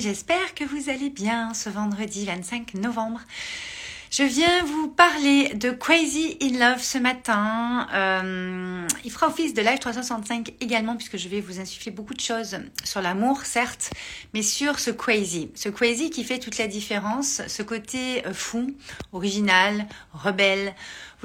j'espère que vous allez bien ce vendredi 25 novembre. Je viens vous parler de Crazy in Love ce matin. Euh, il fera office de Live 365 également puisque je vais vous insuffler beaucoup de choses sur l'amour, certes, mais sur ce Crazy. Ce Crazy qui fait toute la différence, ce côté euh, fou, original, rebelle,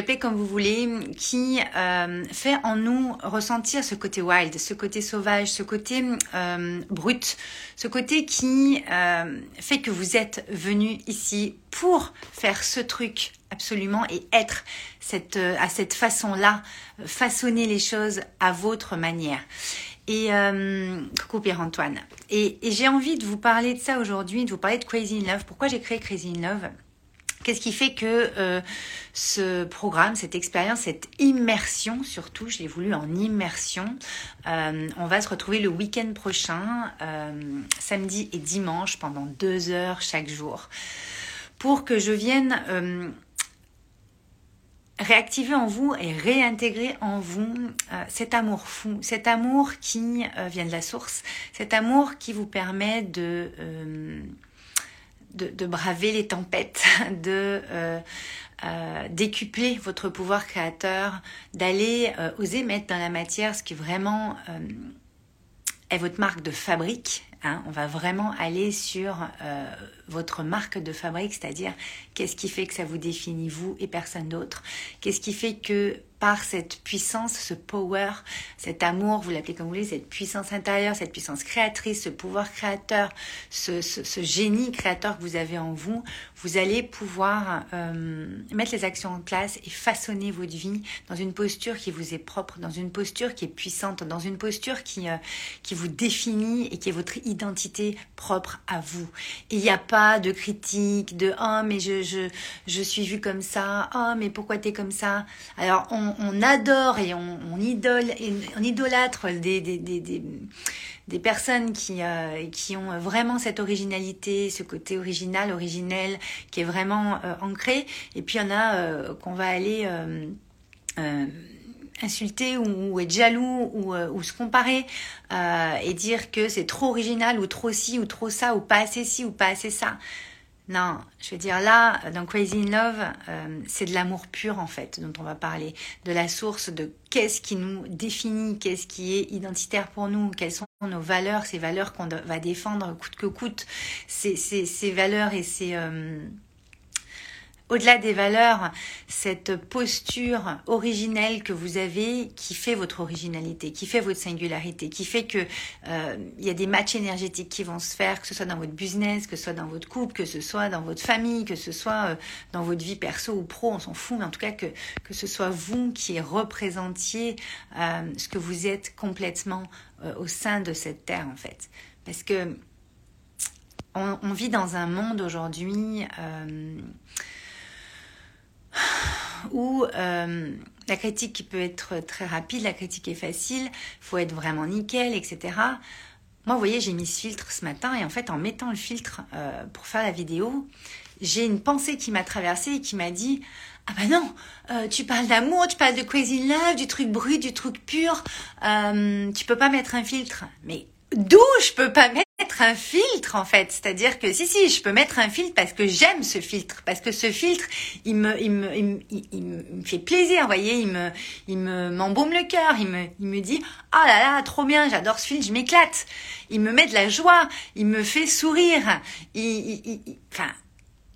vous comme vous voulez, qui euh, fait en nous ressentir ce côté wild, ce côté sauvage, ce côté euh, brut, ce côté qui euh, fait que vous êtes venu ici pour faire ce truc absolument et être cette, à cette façon-là, façonner les choses à votre manière. Et coucou Pierre-Antoine. Et, et j'ai envie de vous parler de ça aujourd'hui, de vous parler de Crazy in Love. Pourquoi j'ai créé Crazy in Love? Qu'est-ce qui fait que euh, ce programme, cette expérience, cette immersion surtout, je l'ai voulu en immersion, euh, on va se retrouver le week-end prochain, euh, samedi et dimanche, pendant deux heures chaque jour, pour que je vienne réactiver en vous et réintégrer en vous cet amour fou, cet amour qui vient de la source, cet amour qui vous permet de de, braver les tempêtes, de euh, euh, décupler votre pouvoir créateur, d'aller euh, oser mettre dans la matière ce qui vraiment est votre marque de fabrique. Hein. On va vraiment aller sur votre marque de fabrique, c'est-à-dire qu'est-ce qui fait que ça vous définit vous et personne d'autre, qu'est-ce qui fait que par cette puissance, ce power, cet amour, vous l'appelez comme vous voulez, cette puissance intérieure, cette puissance créatrice, ce pouvoir créateur, ce, génie créateur que vous avez en vous, vous allez pouvoir euh, mettre les actions en place et façonner votre vie dans une posture qui vous est propre, dans une posture qui est puissante, dans une posture qui, euh, qui vous définit et qui est votre propre à vous. il n'y a pas de critique, de oh mais je, je, je suis vue comme ça, oh mais pourquoi tu es comme ça? Alors on, adore et on, idole, et on idolâtre des, des, des, des personnes qui, euh, qui ont vraiment cette originalité, ce côté original, originel, qui est vraiment euh, ancré. Et puis il y en a euh, qu'on va aller insulter ou, être jaloux ou, ou se comparer et dire que c'est trop original ou trop ci ou trop ça ou pas assez ci ou pas assez ça. Non, je veux dire là, dans Crazy in Love, euh, c'est de l'amour pur en fait dont on va parler, de la source de qu'est-ce qui nous définit, qu'est-ce qui est identitaire pour nous, quelles sont nos valeurs, ces valeurs qu'on va défendre coûte que coûte, ces, valeurs et ces... Euh, au-delà des valeurs, cette posture originelle que vous avez qui fait votre originalité, qui fait votre singularité, qui fait que euh, il y a des matchs énergétiques qui vont se faire, que ce soit dans votre business, que ce soit dans votre couple, que ce soit dans votre famille, que ce soit euh, dans votre vie perso ou pro, on s'en fout, mais en tout cas que, ce soit vous qui représentiez euh, ce que vous êtes complètement au sein de cette terre en fait. Parce que on, vit dans un monde aujourd'hui où euh, la critique peut être très rapide, la critique est facile, faut être vraiment nickel, etc. Moi, vous voyez, j'ai mis ce filtre ce matin et en fait, en mettant le filtre euh, pour faire la vidéo, j'ai une pensée qui m'a traversée et qui m'a dit ah bah non, euh, tu parles d'amour, tu parles de crazy love, du truc brut, du truc pur, euh, tu peux pas mettre un filtre. Mais d'où je peux pas mettre un filtre en fait, c'est-à-dire que si si, je peux mettre un filtre parce que j'aime ce filtre, parce que ce filtre, il me il me, il me, fait plaisir, voyez, il me il me m'embaume le cœur, il me il me dit "Ah là là, trop bien, j'adore ce filtre, je m'éclate." Il me met de la joie, il me fait sourire. Il, enfin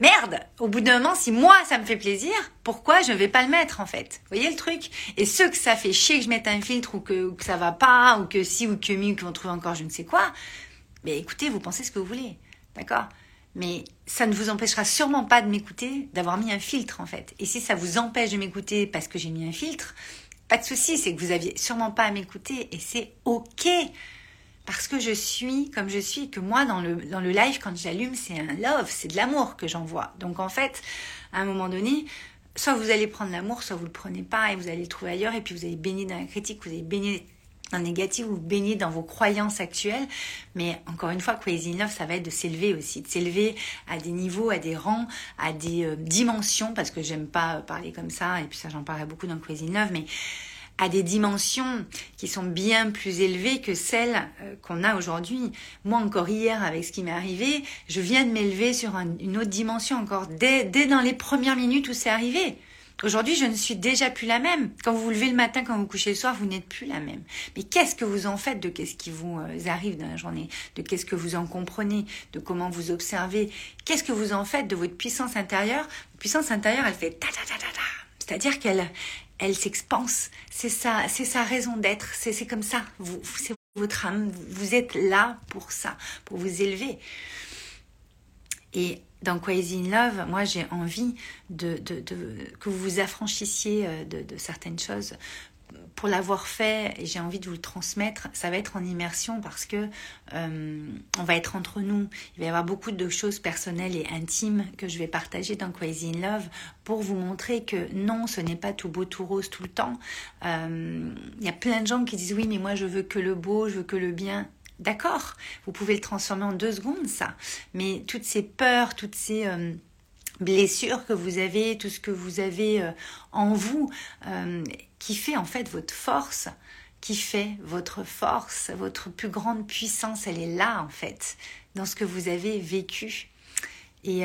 Merde, au bout d'un moment, si moi ça me fait plaisir, pourquoi je ne vais pas le mettre en fait? Voyez le truc? Et ceux que ça fait chier que je mette un filtre ou que, que ça va pas, ou que si ou que mieux, qu'ils vont trouver encore je ne sais quoi, mais écoutez, vous pensez ce que vous voulez, d'accord? Mais ça ne vous empêchera sûrement pas de m'écouter, d'avoir mis un filtre en fait. Et si ça vous empêche de m'écouter parce que j'ai mis un filtre, pas de souci, c'est que vous aviez sûrement pas à m'écouter et c'est ok. Parce que je suis comme je suis, que moi dans le, dans le live, quand j'allume, c'est un love, c'est de l'amour que j'envoie. Donc en fait, à un moment donné, soit vous allez prendre l'amour, soit vous le prenez pas et vous allez le trouver ailleurs et puis vous allez baigner dans la critique, vous allez baigner un négatif, vous baignez dans vos croyances actuelles. Mais encore une fois, Crazy Love, ça va être de s'élever aussi, de s'élever à des niveaux, à des rangs, à des euh, dimensions, parce que j'aime pas parler comme ça, et puis ça j'en parlerai beaucoup dans Crazy Love, mais à des dimensions qui sont bien plus élevées que celles euh, qu'on a aujourd'hui. Moi encore hier avec ce qui m'est arrivé, je viens de m'élever sur une autre dimension encore dès, dès dans les premières minutes où c'est arrivé. Aujourd'hui, je ne suis déjà plus la même. Quand vous vous levez le matin, quand vous, couchez le soir, vous n'êtes plus la même. Mais qu'est-ce que vous en faites de qu'est-ce qui vous euh, arrive dans la journée, de qu'est-ce que vous en comprenez, de comment vous observez, qu'est-ce que vous en faites de votre puissance intérieure? La puissance intérieure, elle fait ta ta ta ta ta. C'est-à-dire qu'elle elle s'expanse. C'est ça, c'est sa raison d'être. C'est c'est comme ça. Vous, c'est votre âme. Vous êtes là pour ça, pour vous élever. Et dans Crazy Love, moi j'ai envie de, que vous vous affranchissiez euh, de, certaines choses. Pour l'avoir fait, j'ai envie de vous le transmettre, ça va être en immersion parce que euh, on va être entre nous. Il va y avoir beaucoup de choses personnelles et intimes que je vais partager dans Crazy in Love pour vous montrer que non, ce n'est pas tout beau, tout rose tout le temps. Euh, il y a plein de gens qui disent oui, mais moi je veux que le beau, je veux que le bien. D'accord, vous pouvez le transformer en deux secondes, ça. Mais toutes ces peurs, toutes ces euh, blessures que vous avez, tout ce que vous avez euh, en vous, euh, qui fait en fait votre force, qui fait votre force, votre plus grande puissance, elle est là en fait, dans ce que vous avez vécu. Et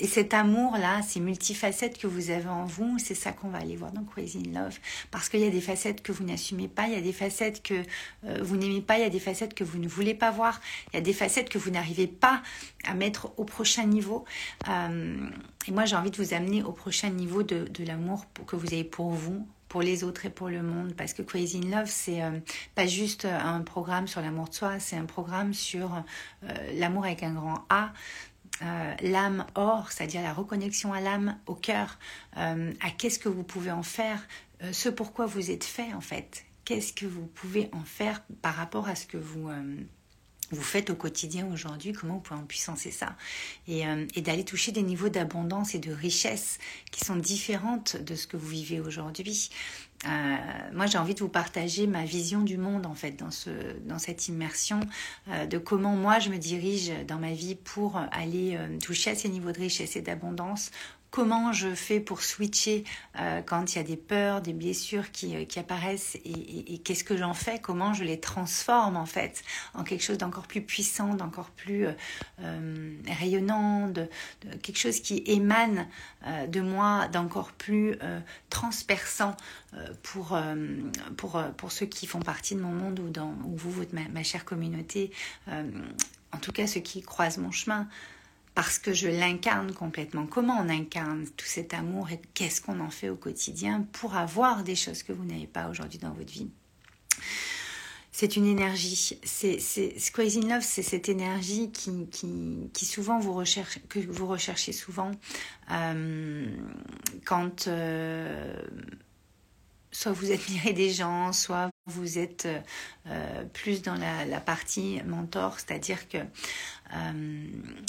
et cet amour-là, ces multifacettes que vous avez en vous, c'est ça qu'on va aller voir dans Crazy in Love. Parce qu'il y a des facettes que vous n'assumez pas, il y a des facettes que euh, vous n'aimez pas, il y a des facettes que vous ne voulez pas voir, il y a des facettes que vous n'arrivez pas à mettre au prochain niveau. Euh, et moi, j'ai envie de vous amener au prochain niveau de, l'amour que vous avez pour vous, pour les autres et pour le monde. Parce que Crazy in Love, c'est euh, pas juste un programme sur l'amour de soi, c'est un programme sur l'amour avec un grand A, euh, l'âme or, c'est-à-dire la reconnexion à l'âme, au cœur, euh, à qu'est-ce que vous pouvez en faire, euh, ce pourquoi vous êtes fait en fait. Qu'est-ce que vous pouvez en faire par rapport à ce que vous vous faites au quotidien aujourd'hui, comment vous pouvez en puissancer ça et, et d'aller toucher des niveaux d'abondance et de richesse qui sont différentes de ce que vous vivez aujourd'hui. Euh, moi, j'ai envie de vous partager ma vision du monde en fait dans ce dans cette immersion euh, de comment moi je me dirige dans ma vie pour aller euh, toucher à ces niveaux de richesse et d'abondance comment je fais pour switcher euh, quand il y a des peurs, des blessures qui, euh, qui apparaissent et, qu'est-ce que j'en fais, comment je les transforme en fait en quelque chose d'encore plus puissant, d'encore plus euh, rayonnant, de, quelque chose qui émane de moi, d'encore plus transperçant pour, pour, pour ceux qui font partie de mon monde ou, dans, ou vous, votre, ma chère communauté, en tout cas ceux qui croisent mon chemin parce que je l'incarne complètement. Comment on incarne tout cet amour et qu'est-ce qu'on en fait au quotidien pour avoir des choses que vous n'avez pas aujourd'hui dans votre vie? C'est une énergie. C'est, Love, c'est cette énergie qui, qui, souvent vous recherche, que vous recherchez souvent euh, quand euh, soit vous admirez des gens, soit vous êtes euh, plus dans la, partie mentor, c'est-à-dire que euh,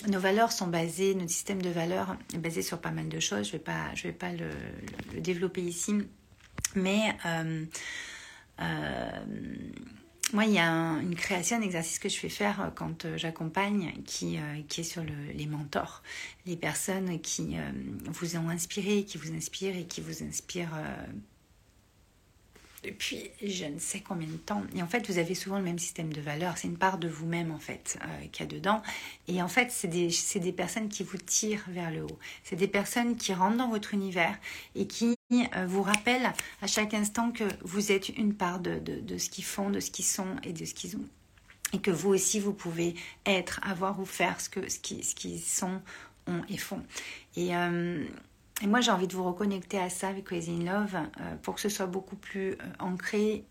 nos valeurs sont basées, notre système de valeurs est basé sur pas mal de choses. Je ne vais pas, je vais pas le, développer ici, mais euh, moi, il y a une création, un exercice que je fais faire quand j'accompagne qui, qui est sur les mentors, les personnes qui vous ont inspiré, qui vous inspirent et qui vous inspirent depuis je ne sais combien de temps. Et en fait, vous avez souvent le même système de valeurs. C'est une part de vous-même, en fait, euh, qu'il y a dedans. Et en fait, c'est des, des, personnes qui vous tirent vers le haut. C'est des personnes qui rentrent dans votre univers et qui euh, vous rappellent à chaque instant que vous êtes une part de, de, de ce qu'ils font, de ce qu'ils sont et de ce qu'ils ont. Et que vous aussi, vous pouvez être, avoir ou faire ce qu'ils ce qui, ce qui sont, ont et font. Et... Euh, et moi, j'ai envie de vous reconnecter à ça avec Crazy Love euh, pour que ce soit beaucoup plus euh, ancré,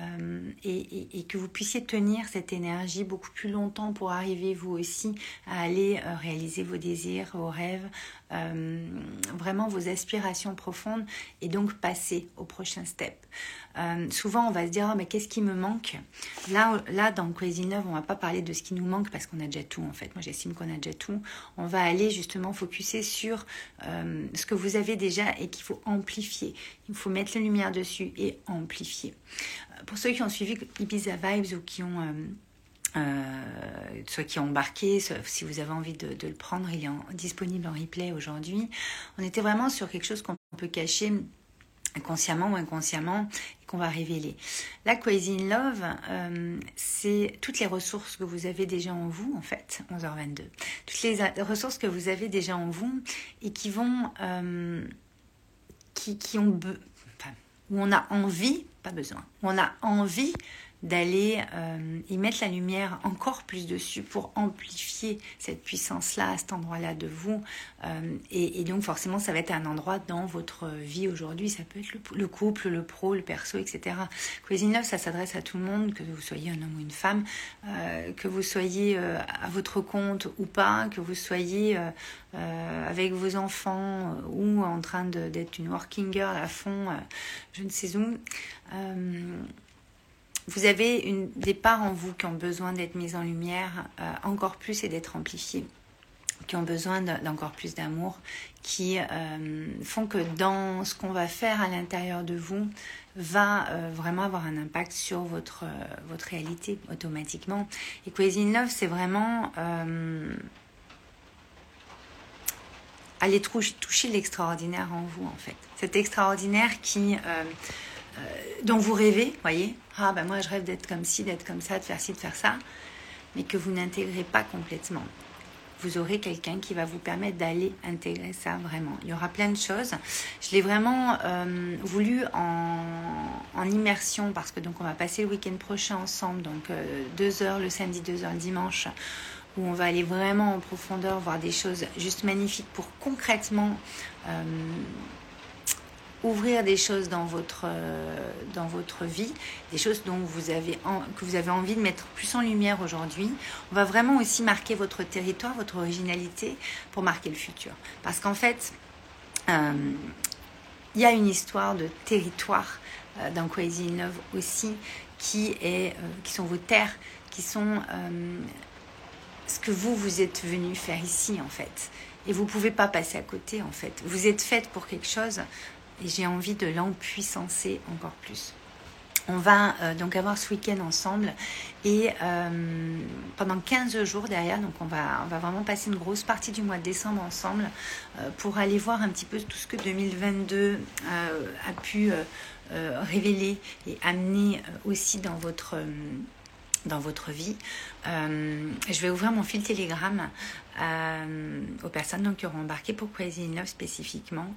euh, et, que vous puissiez tenir cette énergie beaucoup plus longtemps pour arriver vous aussi à aller réaliser vos désirs, vos rêves, euh, vraiment vos aspirations profondes et donc passer au prochain step. Euh, souvent, on va se dire, oh, mais qu'est-ce qui me manque? Là, là, dans Crazy Love, on va pas parler de ce qui nous manque parce qu'on a déjà tout, en fait. Moi, j'estime qu'on a déjà tout. On va aller justement focuser sur euh, ce que vous avez déjà et qu'il faut amplifier. Il faut mettre la lumière dessus et amplifier. Pour ceux qui ont suivi Ibiza Vibes ou qui ont euh, soit qui ont embarqué, si vous avez envie de, le prendre, il est disponible en replay aujourd'hui. On était vraiment sur quelque chose qu'on peut cacher inconsciemment ou inconsciemment, qu'on va révéler. La Crazy in Love, euh, c'est toutes les ressources que vous avez déjà en vous, en fait, 11h22. Toutes les ressources que vous avez déjà en vous et qui vont, euh, qui, qui ont, enfin, où on a envie, besoin, on a envie d'aller euh, y mettre la lumière encore plus dessus pour amplifier cette puissance-là à cet endroit-là de vous. Euh, et, donc forcément, ça va être un endroit dans votre vie aujourd'hui. Ça peut être le, couple, le pro, le perso, etc. Cuisine Love, ça s'adresse à tout le monde, que vous soyez un homme ou une femme, euh, que vous soyez à votre compte ou pas, que vous soyez avec vos enfants ou en train d'être une working girl à fond, je ne sais où vous avez une, des parts en vous qui ont besoin d'être mises en lumière euh, encore plus et d'être amplifiées, qui ont besoin d'encore plus d'amour, qui euh, font que dans ce qu'on va faire à l'intérieur de vous va euh, vraiment avoir un impact sur votre, votre réalité automatiquement. Et in Love, c'est vraiment aller toucher l'extraordinaire en vous, en fait. Cet extraordinaire qui euh, dont vous rêvez, voyez, ah ben moi je rêve d'être comme ci, d'être comme ça, de faire ci, de faire ça, mais que vous n'intégrez pas complètement. Vous aurez quelqu'un qui va vous permettre d'aller intégrer ça vraiment. Il y aura plein de choses. Je l'ai vraiment euh, voulu en, immersion parce que donc on va passer le week-end prochain ensemble, donc euh, deux heures le samedi, deux heures le dimanche où on va aller vraiment en profondeur, voir des choses juste magnifiques pour concrètement ouvrir des choses dans votre, euh, dans votre vie, des choses dont vous avez que vous avez envie de mettre plus en lumière aujourd'hui. On va vraiment aussi marquer votre territoire, votre originalité pour marquer le futur. Parce qu'en fait, euh, il y a une histoire de territoire euh, dans Crazy in Love aussi qui, est, qui sont vos terres, qui sont ce que vous, vous êtes venu faire ici en fait. Et vous ne pouvez pas passer à côté en fait. Vous êtes faite pour quelque chose et j'ai envie de l'empuissancer encore plus. On va euh, donc avoir ce week-end ensemble et euh, pendant 15 jours derrière, donc on va, on va vraiment passer une grosse partie du mois de décembre ensemble euh, pour aller voir un petit peu tout ce que 2022 a pu révéler et amener aussi dans votre dans votre vie. Euh, je vais ouvrir mon fil Telegram euh, aux personnes qui auront embarqué pour Crazy in Love spécifiquement,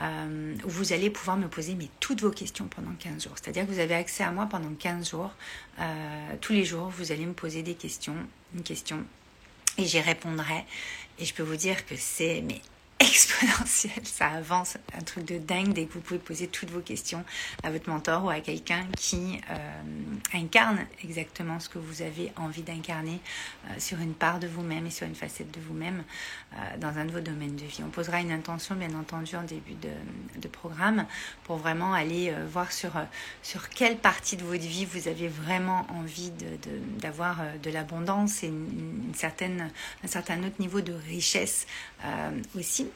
euh, où vous allez pouvoir me poser toutes vos questions pendant 15 jours. C'est-à-dire que vous avez accès à moi pendant 15 jours. tous les jours, vous allez me poser des questions, une question, et j'y répondrai. Et je peux vous dire que c'est mais exponentielle, ça avance, un truc de dingue dès que vous pouvez poser toutes vos questions à votre mentor ou à quelqu'un qui euh, incarne exactement ce que vous avez envie d'incarner euh, sur une part de vous-même et sur une facette de vous-même euh, dans un de vos domaines de vie. On posera une intention bien entendu en début de, programme pour vraiment aller voir sur, sur quelle partie de votre vie vous avez vraiment envie d'avoir de, l'abondance et une, certaine, un certain autre niveau de richesse aussi.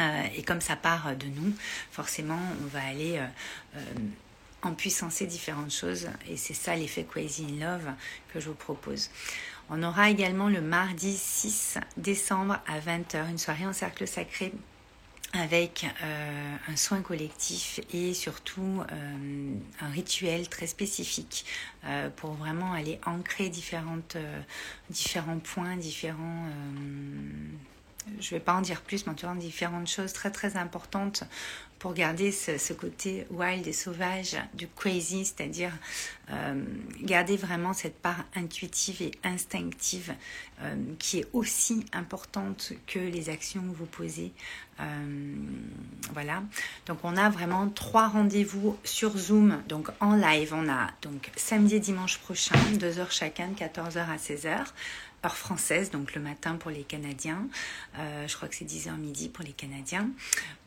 Euh, et comme ça part de nous, forcément, on va aller euh, euh, en puissancer différentes choses. Et c'est ça l'effet Crazy in Love que je vous propose. On aura également le mardi 6 décembre à 20h une soirée en cercle sacré avec un soin collectif et surtout un rituel très spécifique pour vraiment aller ancrer différentes, différents points, différents je ne vais pas en dire plus, mais en tout différentes choses très très importantes pour garder ce, côté wild et sauvage du crazy, c'est-à-dire euh, garder vraiment cette part intuitive et instinctive euh, qui est aussi importante que les actions que vous posez. Euh, voilà. Donc on a vraiment trois rendez-vous sur Zoom, donc en live. On a donc samedi et dimanche prochain, deux heures chacun, de 14h à 16h heure française, donc le matin pour les Canadiens. Euh, je crois que c'est 10h midi pour les Canadiens.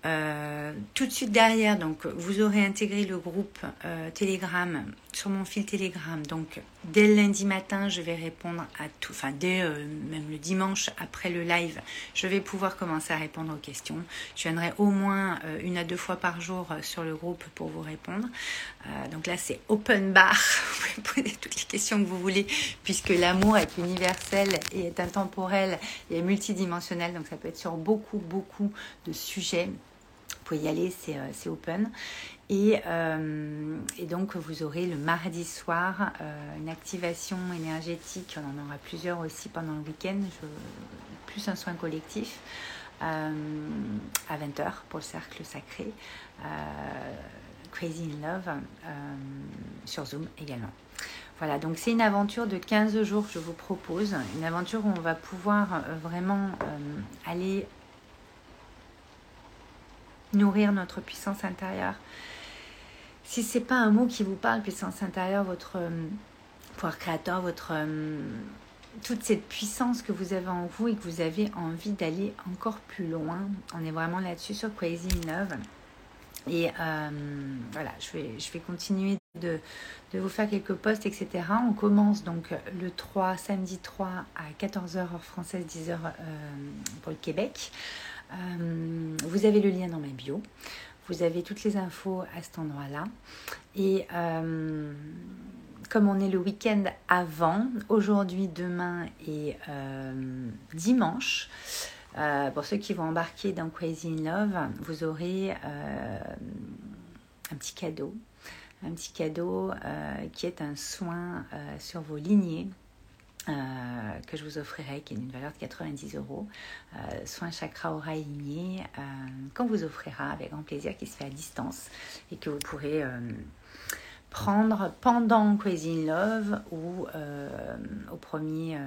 Euh, tout de suite derrière, donc vous aurez intégré le groupe euh, Telegram sur mon fil Telegram. Donc dès le lundi matin, je vais répondre à tout, enfin dès même le dimanche après le live, je vais pouvoir commencer à répondre aux questions. Je viendrai au moins une à deux fois par jour sur le groupe pour vous répondre. donc là, c'est open bar. vous pouvez poser toutes les questions que vous voulez, puisque l'amour est universel et est intemporel et multidimensionnel. Donc ça peut être sur beaucoup, beaucoup de sujets. Vous pouvez y aller, c'est open. Et, et, donc, vous aurez le mardi soir une activation énergétique. On en aura plusieurs aussi pendant le week-end, plus un soin collectif. à 20h pour le cercle sacré. Crazy in Love sur Zoom également. Voilà, donc c'est une aventure de 15 jours que je vous propose. Une aventure où on va pouvoir euh, vraiment euh, aller nourrir notre puissance intérieure. Si c'est pas un mot qui vous parle, puissance intérieure, votre euh, pouvoir créateur, votre toute cette puissance que vous avez en vous et que vous avez envie d'aller encore plus loin. On est vraiment là-dessus sur Crazy Love. Et voilà, je vais, je vais continuer de, vous faire quelques posts, etc. On commence donc le 3, samedi 3 à 14h heure française, 10h euh, pour le Québec. Euh, vous avez le lien dans ma bio. Vous avez toutes les infos à cet endroit-là. Et euh, comme on est le week-end avant, aujourd'hui, demain et dimanche, pour ceux qui vont embarquer dans Crazy in Love, vous aurez un petit cadeau un petit cadeau euh, qui est un soin euh, sur vos lignées. Euh, que je vous offrirai, qui est d'une valeur de 90 euros. soin chakra aura lignée, qu'on vous offrira avec grand plaisir, qui se fait à distance et que vous pourrez prendre pendant in Love ou au premier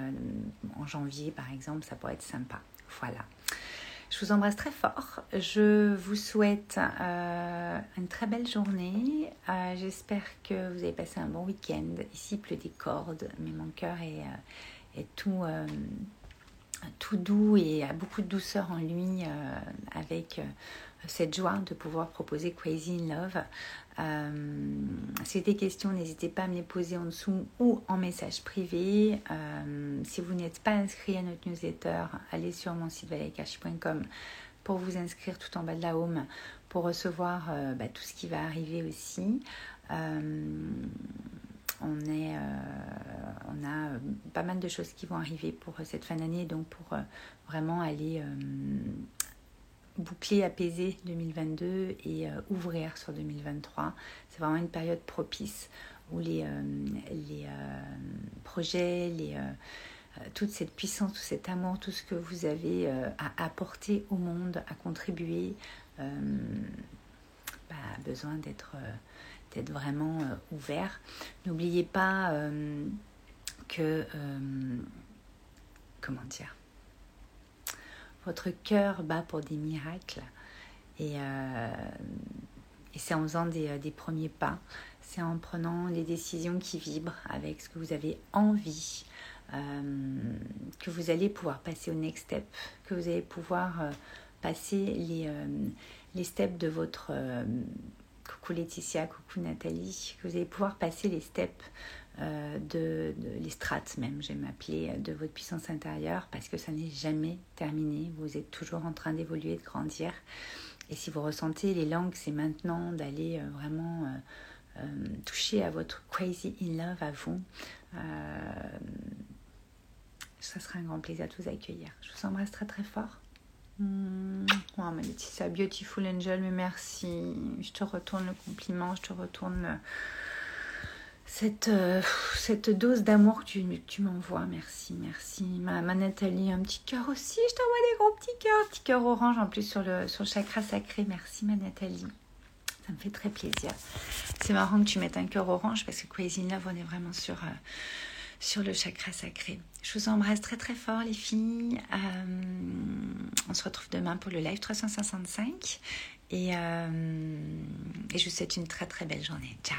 en janvier par exemple, ça pourrait être sympa. Voilà. Je vous embrasse très fort. Je vous souhaite euh, une très belle journée. Euh, j'espère que vous avez passé un bon week-end. Ici, pleut des cordes, mais mon cœur est, euh, est tout, tout doux et a beaucoup de douceur en lui avec cette joie de pouvoir proposer Crazy in Love. Euh, si des questions, n'hésitez pas à me les poser en dessous ou en message privé. Euh, si vous n'êtes pas inscrit à notre newsletter, allez sur mon site valetcash.com pour vous inscrire tout en bas de la home pour recevoir euh, bah, tout ce qui va arriver aussi. On, est, on a pas mal de choses qui vont arriver pour cette fin d'année, donc pour vraiment aller boucler, apaiser 2022 et euh, ouvrir sur 2023. C'est vraiment une période propice où les, euh, euh, projets, toute cette puissance, tout cet amour, tout ce que vous avez à apporter au monde, à contribuer, bah, a besoin d'être d'être vraiment ouvert. N'oubliez pas que, comment dire, votre cœur bat pour des miracles. Et, euh, c'est en faisant des, euh, premiers pas, c'est en prenant les décisions qui vibrent avec ce que vous avez envie, euh, que vous allez pouvoir passer au next step, que vous allez pouvoir passer les, les steps de votre... coucou Laetitia, coucou Nathalie, que vous allez pouvoir passer les steps euh, de, les strates même, j'aime appeler, euh, de votre puissance intérieure parce que ça n'est jamais terminé. Vous êtes toujours en train d'évoluer, de grandir. Et si vous ressentez les langues, c'est maintenant d'aller euh, vraiment toucher à votre crazy in love à vous. ça sera un grand plaisir de vous accueillir. Je vous embrasse très très fort. Mmh. Oh, Laetitia, beautiful angel, mais merci. Je te retourne le compliment, je te retourne cette, euh, cette dose d'amour que tu, m'envoies. Merci, merci. Ma, ma, Nathalie, un petit cœur aussi. Je t'envoie des gros petits cœurs. Petit cœur orange en plus sur le, sur le chakra sacré. Merci, ma Nathalie. Ça me fait très plaisir. C'est marrant que tu mettes un cœur orange parce que Crazy Love, on est vraiment sur, euh, sur le chakra sacré. Je vous embrasse très très fort, les filles. Euh, on se retrouve demain pour le live 365. Et, et je vous souhaite une très très belle journée. Ciao